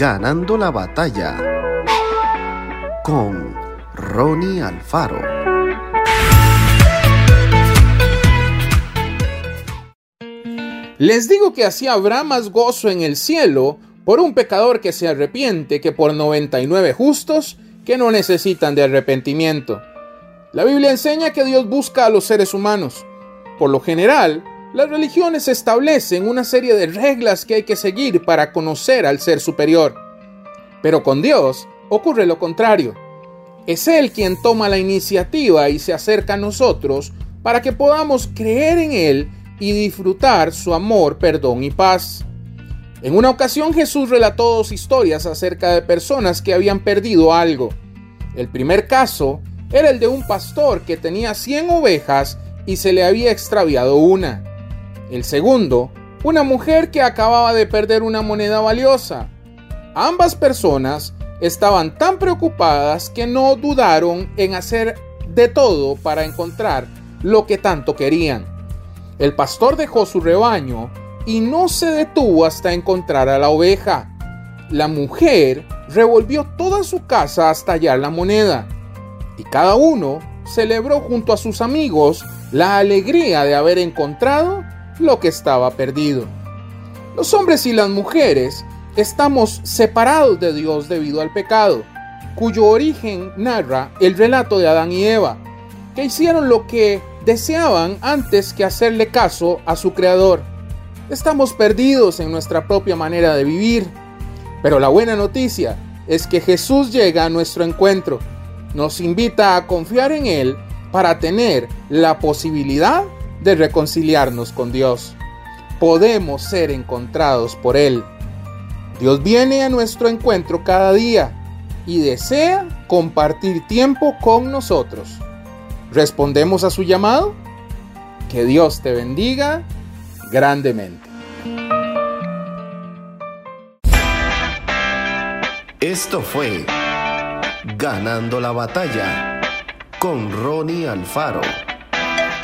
Ganando la batalla con Ronnie Alfaro. Les digo que así habrá más gozo en el cielo por un pecador que se arrepiente que por 99 justos que no necesitan de arrepentimiento. La Biblia enseña que Dios busca a los seres humanos. Por lo general, las religiones establecen una serie de reglas que hay que seguir para conocer al ser superior. Pero con Dios ocurre lo contrario. Es Él quien toma la iniciativa y se acerca a nosotros para que podamos creer en Él y disfrutar su amor, perdón y paz. En una ocasión Jesús relató dos historias acerca de personas que habían perdido algo. El primer caso era el de un pastor que tenía 100 ovejas y se le había extraviado una. El segundo, una mujer que acababa de perder una moneda valiosa. Ambas personas estaban tan preocupadas que no dudaron en hacer de todo para encontrar lo que tanto querían. El pastor dejó su rebaño y no se detuvo hasta encontrar a la oveja. La mujer revolvió toda su casa hasta hallar la moneda y cada uno celebró junto a sus amigos la alegría de haber encontrado lo que estaba perdido. Los hombres y las mujeres estamos separados de Dios debido al pecado, cuyo origen narra el relato de Adán y Eva, que hicieron lo que deseaban antes que hacerle caso a su creador. Estamos perdidos en nuestra propia manera de vivir, pero la buena noticia es que Jesús llega a nuestro encuentro, nos invita a confiar en Él para tener la posibilidad de reconciliarnos con Dios. Podemos ser encontrados por Él. Dios viene a nuestro encuentro cada día y desea compartir tiempo con nosotros. ¿Respondemos a su llamado? Que Dios te bendiga grandemente. Esto fue Ganando la batalla con Ronnie Alfaro.